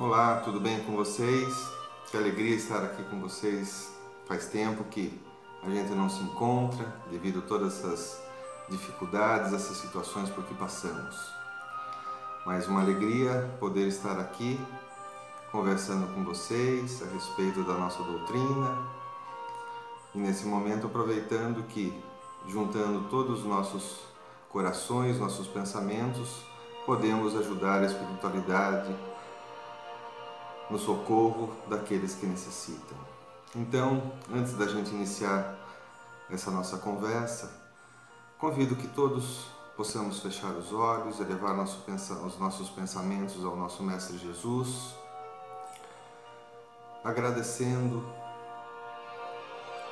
Olá, tudo bem com vocês? Que alegria estar aqui com vocês. Faz tempo que a gente não se encontra devido a todas essas dificuldades, essas situações por que passamos. Mas uma alegria poder estar aqui conversando com vocês a respeito da nossa doutrina e nesse momento aproveitando que juntando todos os nossos corações, nossos pensamentos, podemos ajudar a espiritualidade no socorro daqueles que necessitam. Então, antes da gente iniciar essa nossa conversa, convido que todos possamos fechar os olhos, elevar nosso, os nossos pensamentos ao nosso Mestre Jesus, agradecendo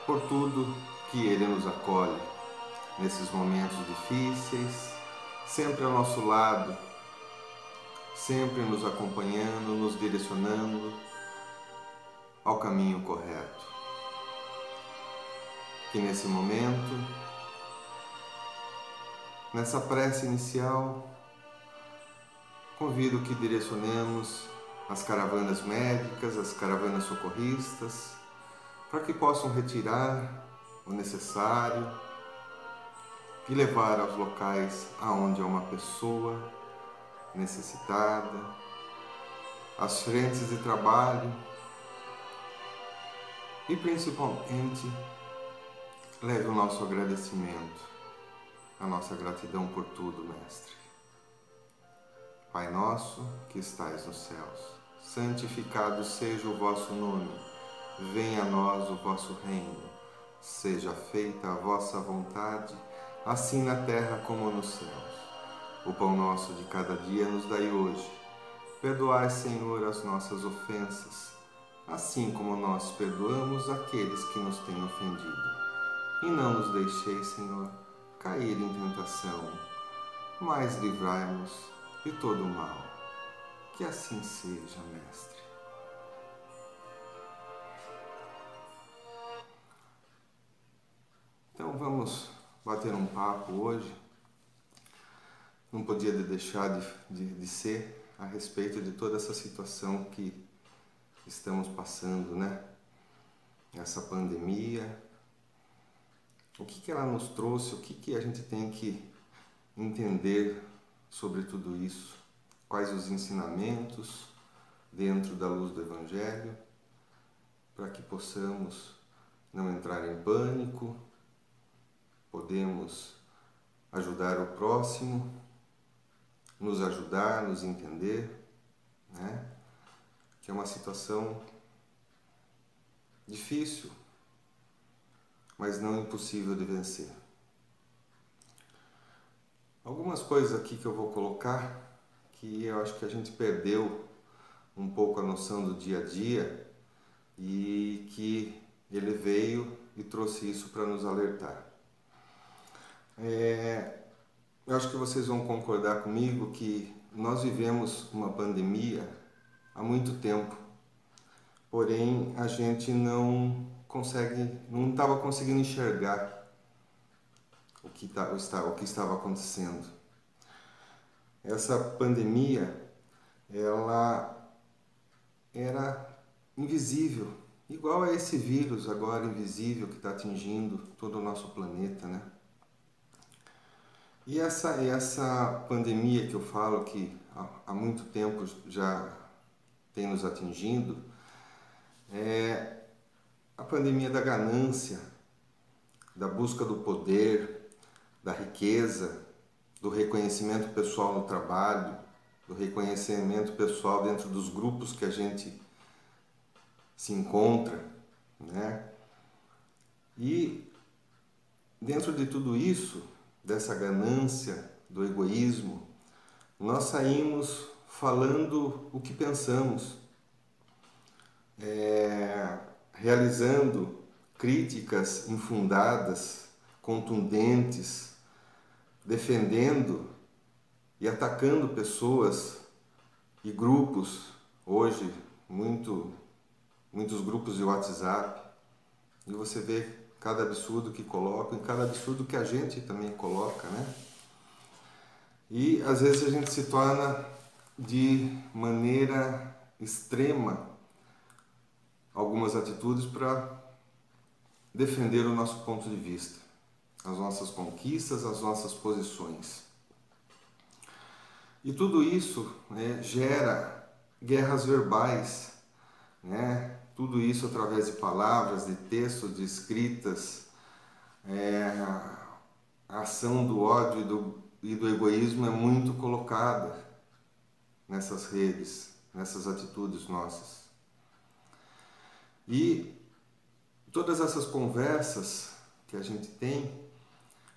por tudo que Ele nos acolhe nesses momentos difíceis, sempre ao nosso lado, sempre nos acompanhando, nos direcionando ao caminho correto. Que nesse momento, nessa prece inicial, convido que direcionemos as caravanas médicas, as caravanas socorristas, para que possam retirar o necessário e levar aos locais aonde há uma pessoa necessitada, as frentes de trabalho e principalmente leve o nosso agradecimento, a nossa gratidão por tudo, Mestre. Pai nosso que estais nos céus, santificado seja o vosso nome, venha a nós o vosso reino, seja feita a vossa vontade, assim na terra como nos céus. O pão nosso de cada dia nos dai hoje. Perdoai, Senhor, as nossas ofensas, assim como nós perdoamos aqueles que nos têm ofendido. E não nos deixeis, Senhor, cair em tentação, mas livrai-nos de todo o mal. Que assim seja, Mestre. Então vamos bater um papo hoje não podia deixar de, de, de, ser a respeito de toda essa situação que estamos passando, né? Essa pandemia, o que, que ela nos trouxe, o que, que a gente tem que entender sobre tudo isso, quais os ensinamentos dentro da luz do Evangelho, para que possamos não entrar em pânico, podemos ajudar o próximo nos ajudar, nos entender, né? que é uma situação difícil, mas não impossível de vencer. Algumas coisas aqui que eu vou colocar que eu acho que a gente perdeu um pouco a noção do dia a dia e que ele veio e trouxe isso para nos alertar. É, eu acho que vocês vão concordar comigo que nós vivemos uma pandemia há muito tempo, porém a gente não consegue, não estava conseguindo enxergar o que, tá, o que estava acontecendo. Essa pandemia, ela era invisível, igual a esse vírus agora invisível que está atingindo todo o nosso planeta, né? E essa, essa pandemia que eu falo que há, muito tempo já tem nos atingindo, é a pandemia da ganância, da busca do poder, da riqueza, do reconhecimento pessoal no trabalho, do reconhecimento pessoal dentro dos grupos que a gente se encontra, né? E dentro de tudo isso, dessa ganância, do egoísmo, nós saímos falando o que pensamos, é, realizando críticas infundadas, contundentes, defendendo e atacando pessoas e grupos, hoje muito, muitos grupos de WhatsApp, e você vê cada absurdo que colocam e cada absurdo que a gente também coloca, né? E às vezes a gente se torna de maneira extrema algumas atitudes para defender o nosso ponto de vista, as nossas conquistas, as nossas posições. E tudo isso né, gera guerras verbais, né? Tudo isso através de palavras, de textos, de escritas, é, a ação do ódio e do, e do egoísmo é muito colocada nessas redes, nessas atitudes nossas. E todas essas conversas que a gente tem,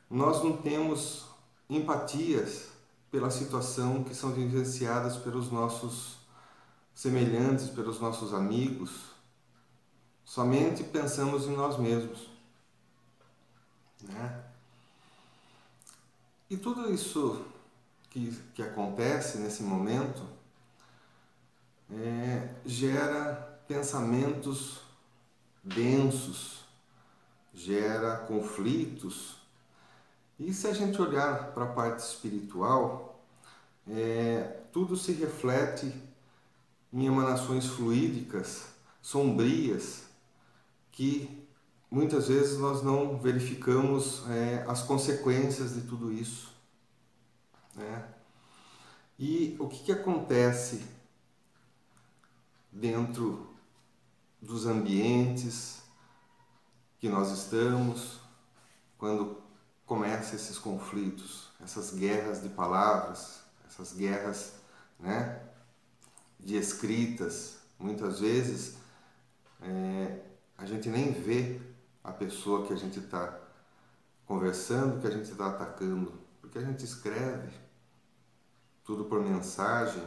nós não temos empatias pela situação que são vivenciadas pelos nossos semelhantes, pelos nossos amigos. Somente pensamos em nós mesmos. Né? E tudo isso que, que acontece nesse momento é, gera pensamentos densos, gera conflitos. E se a gente olhar para a parte espiritual, é, tudo se reflete em emanações fluídicas, sombrias, que muitas vezes nós não verificamos é, as consequências de tudo isso. Né? E o que, que acontece dentro dos ambientes que nós estamos, quando começam esses conflitos, essas guerras de palavras, essas guerras né, de escritas, muitas vezes é, a gente nem vê a pessoa que a gente está conversando, que a gente está atacando, porque a gente escreve tudo por mensagem,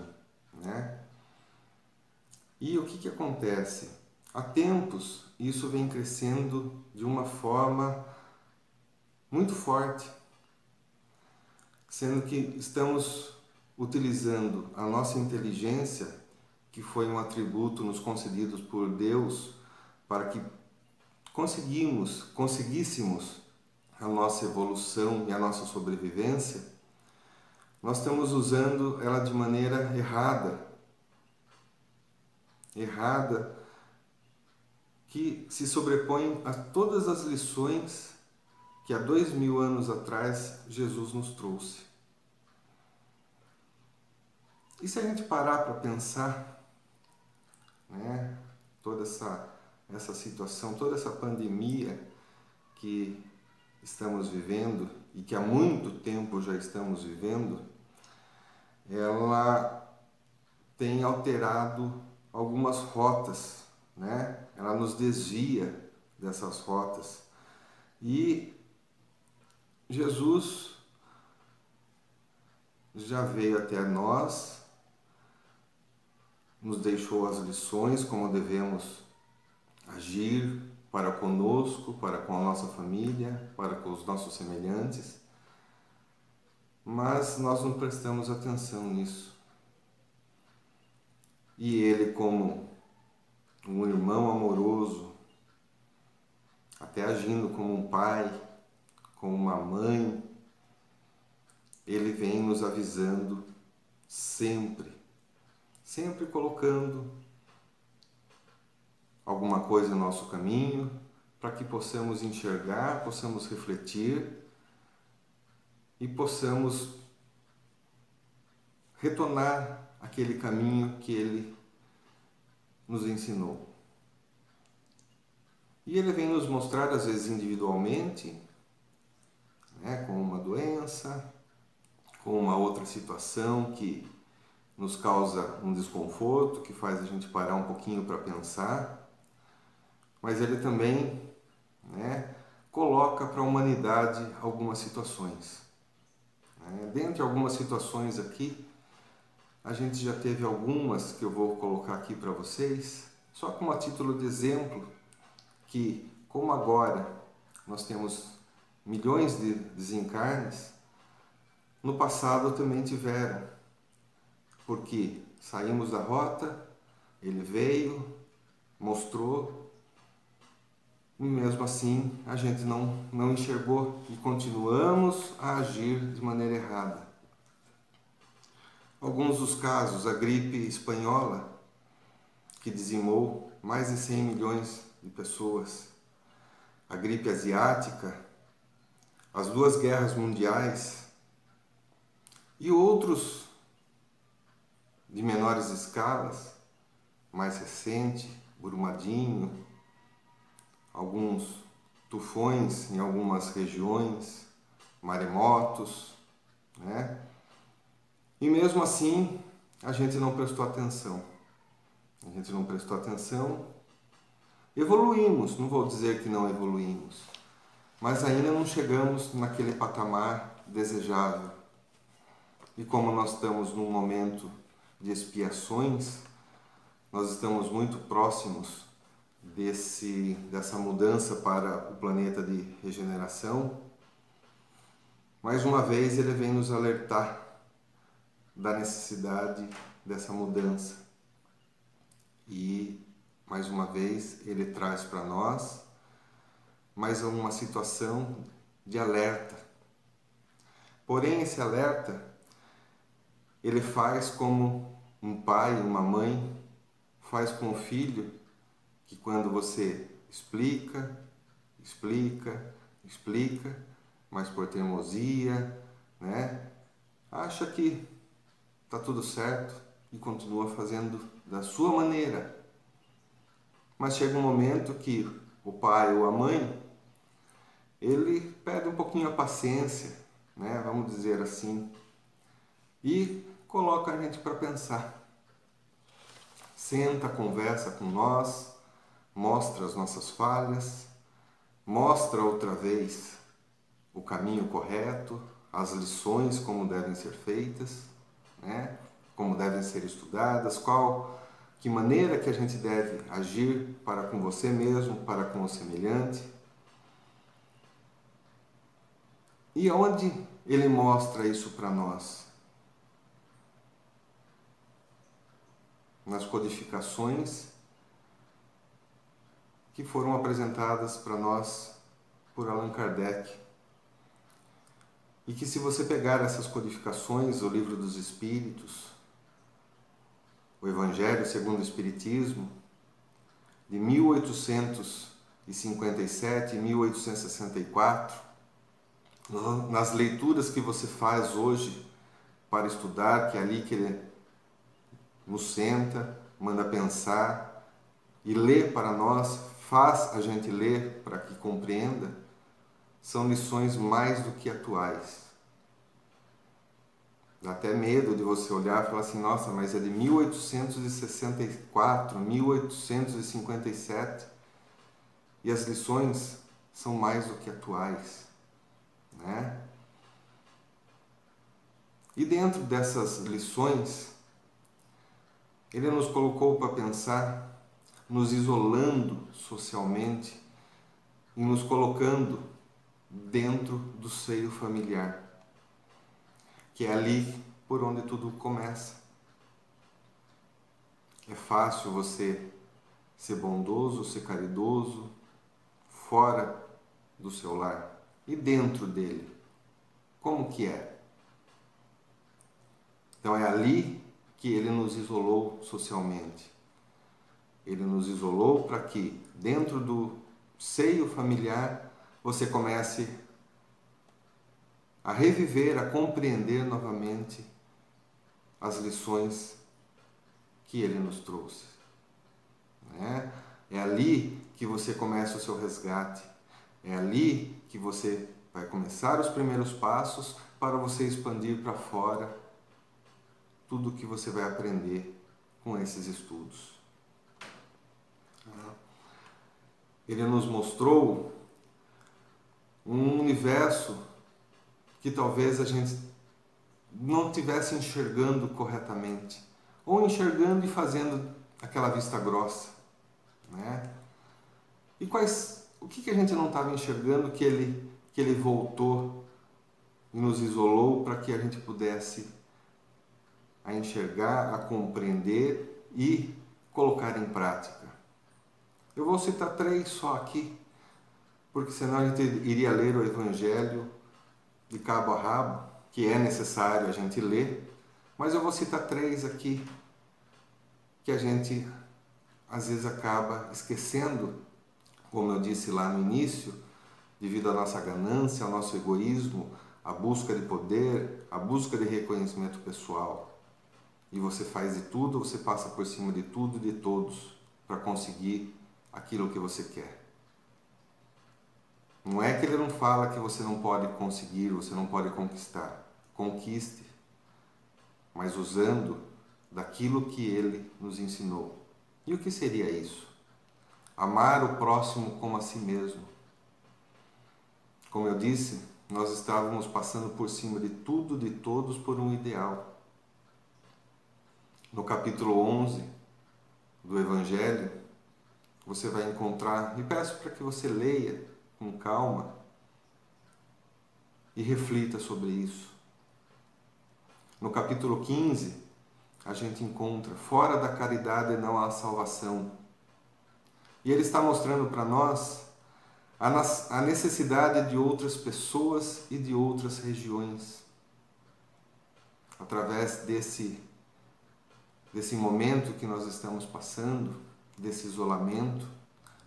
né? E o que, que acontece? Há tempos isso vem crescendo de uma forma muito forte, sendo que estamos utilizando a nossa inteligência, que foi um atributo nos concedidos por Deus, para que conseguimos, conseguíssemos a nossa evolução e a nossa sobrevivência, nós estamos usando ela de maneira errada. Errada que se sobrepõe a todas as lições que há dois mil anos atrás Jesus nos trouxe. E se a gente parar para pensar, né, toda essa, essa situação, toda essa pandemia que estamos vivendo e que há muito tempo já estamos vivendo, ela tem alterado algumas rotas né? Ela nos desvia dessas rotas. E Jesus já veio até nós, nos deixou as lições como devemos agir para conosco, para com a nossa família, para com os nossos semelhantes, mas nós não prestamos atenção nisso. E ele, como um irmão amoroso, até agindo como um pai, como uma mãe, ele vem nos avisando sempre, sempre colocando alguma coisa no nosso caminho para que possamos enxergar, possamos refletir e possamos retornar aquele caminho que ele nos ensinou. E ele vem nos mostrar, às vezes individualmente, né, com uma doença, com uma outra situação que nos causa um desconforto, que faz a gente parar um pouquinho para pensar, mas ele também né, coloca para a humanidade algumas situações. Né? Dentre algumas situações aqui, a gente já teve algumas que eu vou colocar aqui para vocês, só como a título de exemplo, que como agora nós temos milhões de desencarnes, no passado também tiveram, porque saímos da rota, ele veio, mostrou, e mesmo assim a gente não, não enxergou e continuamos a agir de maneira errada. Alguns dos casos, a gripe espanhola, que dizimou mais de 100 milhões de pessoas, a gripe asiática, as duas guerras mundiais e outros de menores escalas, mais recente, Brumadinho, alguns tufões em algumas regiões, maremotos, né? E mesmo assim, a gente não prestou atenção. A gente não prestou atenção. Evoluímos, não vou dizer que não evoluímos, mas ainda não chegamos naquele patamar desejável. E como nós estamos num momento de expiações, nós estamos muito próximos desse, dessa mudança para o planeta de regeneração. Mais uma vez, ele vem nos alertar da necessidade dessa mudança. E, mais uma vez, ele traz para nós mais uma situação de alerta. Porém, esse alerta ele faz como um pai, uma mãe faz com o filho, que quando você explica, explica, explica, mas por teimosia, né? Acha que tá tudo certo e continua fazendo da sua maneira. Mas chega um momento que o pai ou a mãe ele perde um pouquinho a paciência, né? Vamos dizer assim, e coloca a gente para pensar. Senta, conversa com nós, mostra as nossas falhas, mostra outra vez o caminho correto, as lições como devem ser feitas né? como devem ser estudadas, qual que maneira que a gente deve agir para com você mesmo, para com o semelhante. E onde ele mostra isso para nós? Nas codificações que foram apresentadas para nós por Allan Kardec. E que se você pegar essas codificações, o livro dos Espíritos, o Evangelho segundo o Espiritismo, de 1857 e 1864, nas leituras que você faz hoje para estudar, que é ali que ele nos senta, manda pensar e lê para nós, faz a gente ler para que compreenda, são lições mais do que atuais. Dá até medo de você olhar e falar assim: nossa, mas é de 1864, 1857 e as lições são mais do que atuais, né? E dentro dessas lições, ele nos colocou para pensar, nos isolando socialmente e nos colocando dentro do seio familiar, que é ali por onde tudo começa. É fácil você ser bondoso, ser caridoso, fora do seu lar e dentro dele. Como que é? Então é ali que ele nos isolou socialmente. Ele nos isolou para que dentro do seio familiar você comece a reviver, a compreender novamente as lições que ele nos trouxe. Né? É ali que você começa o seu resgate, é ali que você vai começar os primeiros passos para você expandir para fora tudo o que você vai aprender com esses estudos. Ele nos mostrou um universo que talvez a gente não tivesse enxergando corretamente, ou enxergando e fazendo aquela vista grossa, né? E quais, o que, que a gente não estava enxergando que ele que ele voltou e nos isolou para que a gente pudesse a enxergar, a compreender e colocar em prática. Eu vou citar três só aqui porque senão a gente iria ler o Evangelho de cabo a rabo, que é necessário a gente ler, mas eu vou citar três aqui que a gente às vezes acaba esquecendo, como eu disse lá no início, devido à nossa ganância, ao nosso egoísmo, à busca de poder, à busca de reconhecimento pessoal. E você faz de tudo, você passa por cima de tudo e de todos para conseguir aquilo que você quer. Não é que ele não fala que você não pode conseguir, você não pode conquistar. Conquiste, mas usando daquilo que ele nos ensinou. E o que seria isso? Amar o próximo como a si mesmo. Como eu disse, nós estávamos passando por cima de tudo, de todos, por um ideal. No capítulo 11 do Evangelho, você vai encontrar, e peço para que você leia com calma e reflita sobre isso. No capítulo 15, a gente encontra fora da caridade não há salvação. E ele está mostrando para nós a necessidade de outras pessoas e de outras regiões. Através desse, desse momento que nós estamos passando, desse isolamento,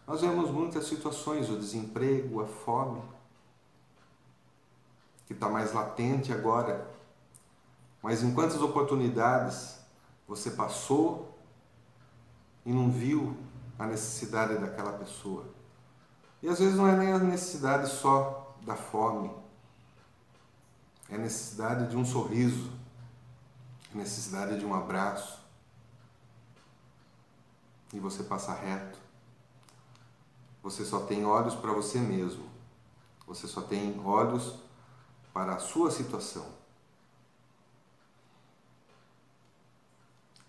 nós vemos muitas situações, o desemprego, a fome, que está mais latente agora. Mas em quantas oportunidades você passou e não viu a necessidade daquela pessoa? E às vezes não é nem a necessidade só da fome, é a necessidade de um sorriso, a necessidade de um abraço. E você passa reto. Você só tem olhos para você mesmo. Você só tem olhos para a sua situação.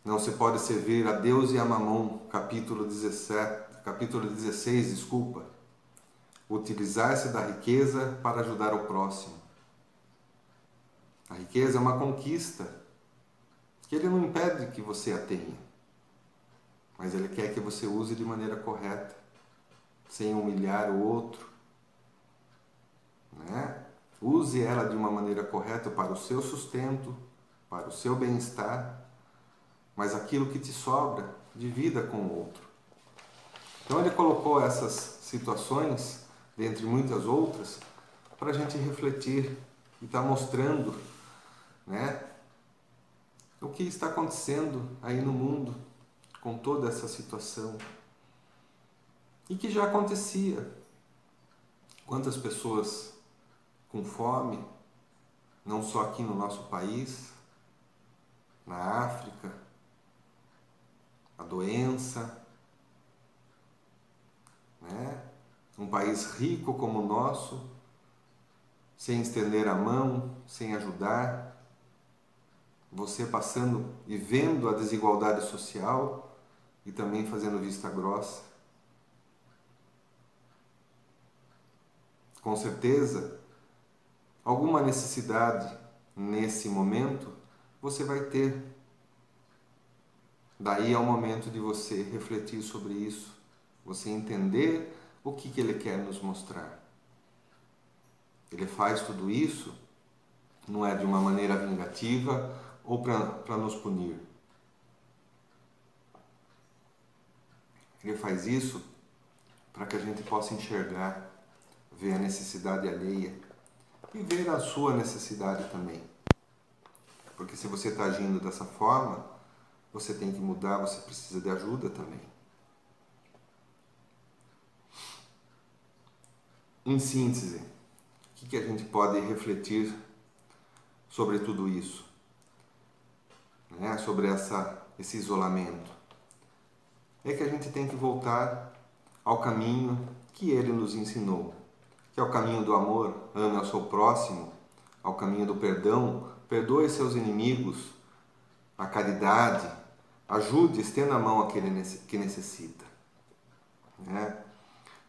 Não se pode servir a Deus e a Mamon, capítulo 17, capítulo 16, desculpa. Utilizar-se da riqueza para ajudar o próximo. A riqueza é uma conquista que ele não impede que você a tenha, mas ele quer que você use de maneira correta sem humilhar o outro. Né? Use ela de uma maneira correta para o seu sustento, para o seu bem-estar, mas aquilo que te sobra, divida com o outro. Então ele colocou essas situações, dentre muitas outras, para a gente refletir e estar tá mostrando né, o que está acontecendo aí no mundo com toda essa situação e que já acontecia. Quantas pessoas com fome, não só aqui no nosso país, na África, a doença, né? um país rico como o nosso, sem estender a mão, sem ajudar, você passando e vendo a desigualdade social e também fazendo vista grossa. com certeza, alguma necessidade nesse momento você vai ter. Daí é o momento de você refletir sobre isso, você entender o que, que ele quer nos mostrar. Ele faz tudo isso não é de uma maneira vingativa ou para nos punir. Ele faz isso para que a gente possa enxergar ver a necessidade alheia e ver a sua necessidade também. Porque se você está agindo dessa forma, você tem que mudar, você precisa de ajuda também. Em síntese, o que, a gente pode refletir sobre tudo isso? Né? Sobre essa, esse isolamento? É que a gente tem que voltar ao caminho que ele nos ensinou que é o caminho do amor, ame ao seu próximo, ao caminho do perdão, perdoe seus inimigos, a caridade, ajude, estenda a mão àquele que necessita. Né?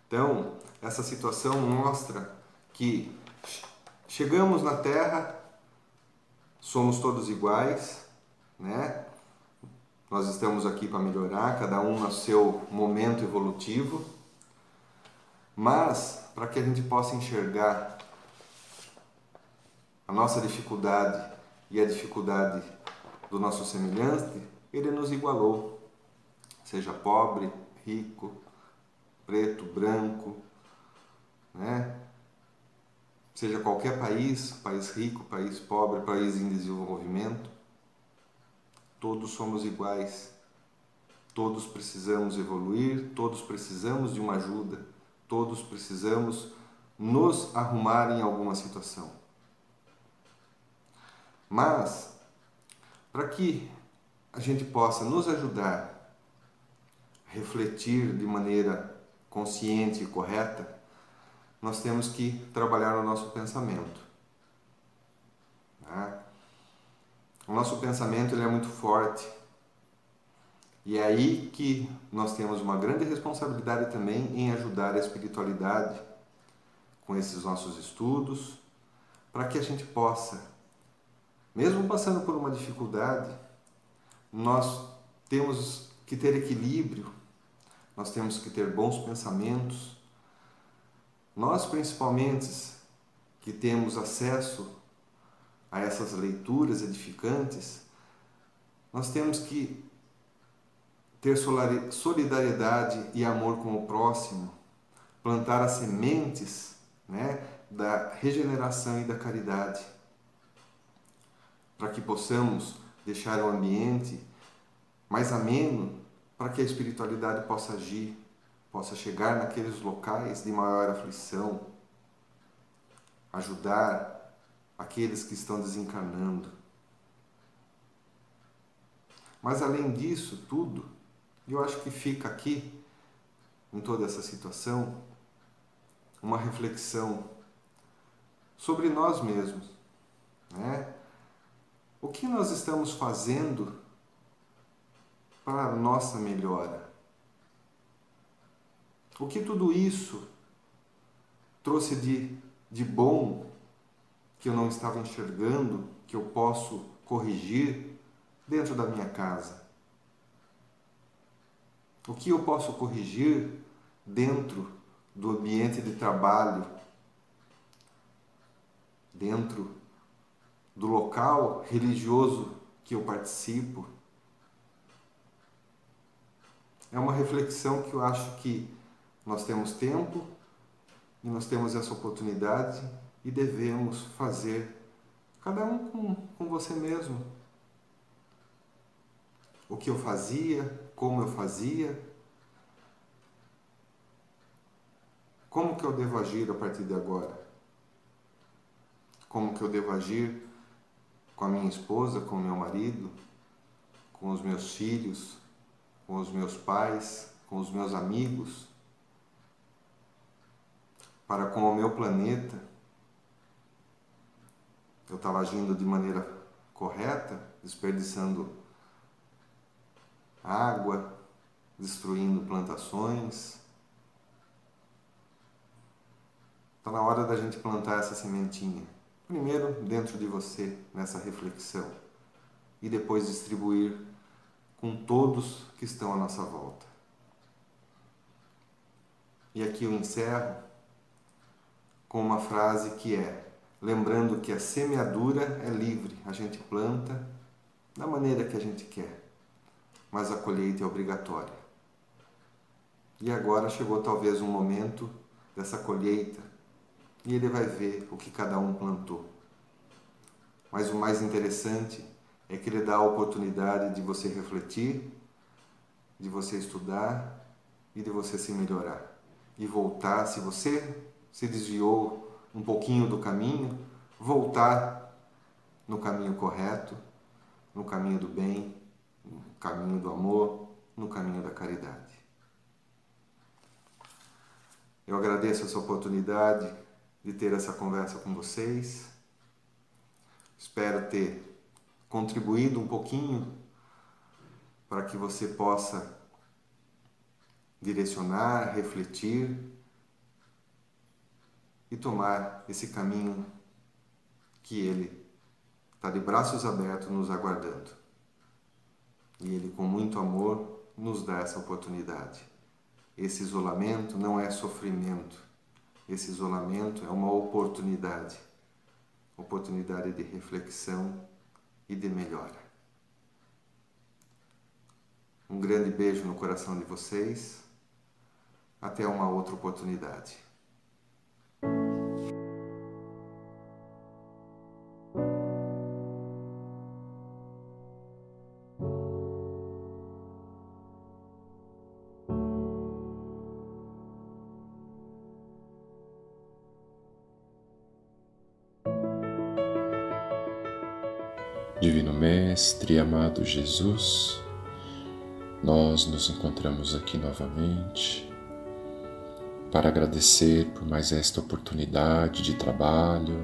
Então, essa situação mostra que chegamos na Terra, somos todos iguais, né? Nós estamos aqui para melhorar, cada um no seu momento evolutivo, mas para que a gente possa enxergar a nossa dificuldade e a dificuldade do nosso semelhante, ele nos igualou. Seja pobre, rico, preto, branco, né? Seja qualquer país, país rico, país pobre, país em desenvolvimento, todos somos iguais. Todos precisamos evoluir, todos precisamos de uma ajuda, todos precisamos nos arrumar em alguma situação. Mas, para que a gente possa nos ajudar refletir de maneira consciente e correta, nós temos que trabalhar o nosso pensamento. Né? O nosso pensamento ele é muito forte. E é aí que nós temos uma grande responsabilidade também em ajudar a espiritualidade com esses nossos estudos, para que a gente possa, mesmo passando por uma dificuldade, nós temos que ter equilíbrio, nós temos que ter bons pensamentos. Nós, principalmente, que temos acesso a essas leituras edificantes, nós temos que ter solidariedade e amor com o próximo, plantar as sementes né, da regeneração e da caridade, para que possamos deixar o ambiente mais ameno para que a espiritualidade possa agir, possa chegar naqueles locais de maior aflição, ajudar aqueles que estão desencarnando. Mas além disso tudo, eu acho que fica aqui, em toda essa situação, uma reflexão sobre nós mesmos. Né? O que nós estamos fazendo para a nossa melhora? O que tudo isso trouxe de, de bom que eu não estava enxergando, que eu posso corrigir dentro da minha casa? O que eu posso corrigir dentro do ambiente de trabalho, dentro do local religioso que eu participo. É uma reflexão que eu acho que nós temos tempo e nós temos essa oportunidade e devemos fazer, cada um com, com você mesmo. O que eu fazia, como eu fazia, Como que eu devo agir a partir de agora? Como que eu devo agir com a minha esposa, com o meu marido, com os meus filhos, com os meus pais, com os meus amigos, para com o meu planeta? Eu estava agindo de maneira correta, desperdiçando água, destruindo plantações, Está na hora da gente plantar essa sementinha. Primeiro dentro de você, nessa reflexão, e depois distribuir com todos que estão à nossa volta. E aqui eu encerro com uma frase que é: lembrando que a semeadura é livre, a gente planta da maneira que a gente quer, mas a colheita é obrigatória. E agora chegou talvez um momento dessa colheita e ele vai ver o que cada um plantou. Mas o mais interessante é que ele dá a oportunidade de você refletir, de você estudar e de você se melhorar. E voltar, se você se desviou um pouquinho do caminho, voltar no caminho correto, no caminho do bem, no caminho do amor, no caminho da caridade. Eu agradeço essa oportunidade de ter essa conversa com vocês. Espero ter contribuído um pouquinho para que você possa direcionar, refletir e tomar esse caminho que Ele está de braços abertos nos aguardando. E Ele, com muito amor, nos dá essa oportunidade. Esse isolamento não é sofrimento, esse isolamento é uma oportunidade oportunidade de reflexão e de melhora. Um grande beijo no coração de vocês Até uma outra oportunidade. Mestre, amado Jesus, nós nos encontramos aqui novamente para agradecer por mais esta oportunidade de trabalho,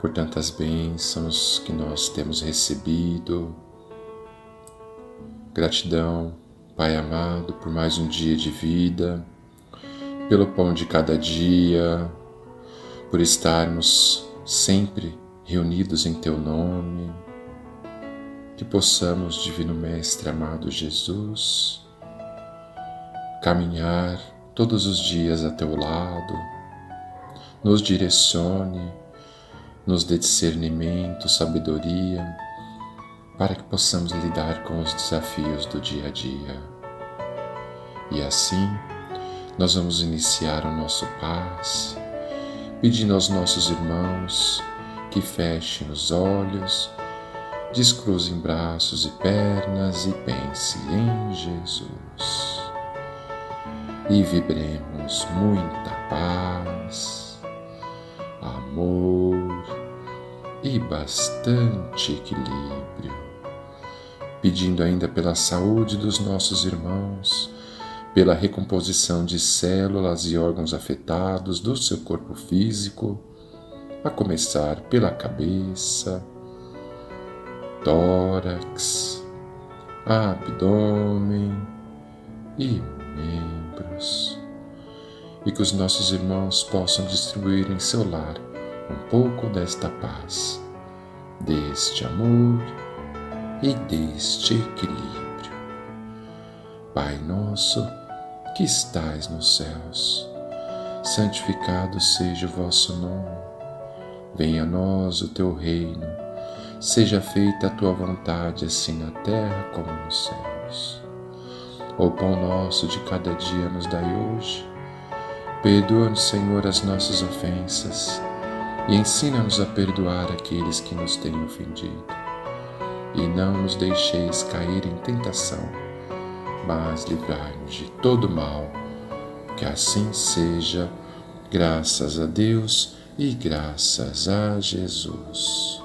por tantas bênçãos que nós temos recebido. Gratidão, Pai amado, por mais um dia de vida, pelo pão de cada dia, por estarmos sempre reunidos em Teu nome, que possamos, Divino Mestre amado Jesus, caminhar todos os dias a Teu lado, nos direcione, nos dê discernimento, sabedoria, para que possamos lidar com os desafios do dia a dia. E assim, nós vamos iniciar o nosso passe, pedindo aos nossos irmãos que fechem os olhos, descruzem braços e pernas e pense em Jesus. E vibremos muita paz, amor e bastante equilíbrio, pedindo ainda pela saúde dos nossos irmãos, pela recomposição de células e órgãos afetados do seu corpo físico a começar pela cabeça, tórax, abdômen e membros, e que os nossos irmãos possam distribuir em seu lar um pouco desta paz, deste amor e deste equilíbrio. Pai nosso, que estais nos céus, santificado seja o vosso nome. Venha a nós o teu reino, seja feita a tua vontade, assim na terra como nos céus. O pão nosso de cada dia nos dai hoje. Perdoa-nos, Senhor, as nossas ofensas e ensina-nos a perdoar aqueles que nos têm ofendido. E não nos deixeis cair em tentação, mas livrai-nos de todo mal. Que assim seja, graças a Deus e graças a Jesus.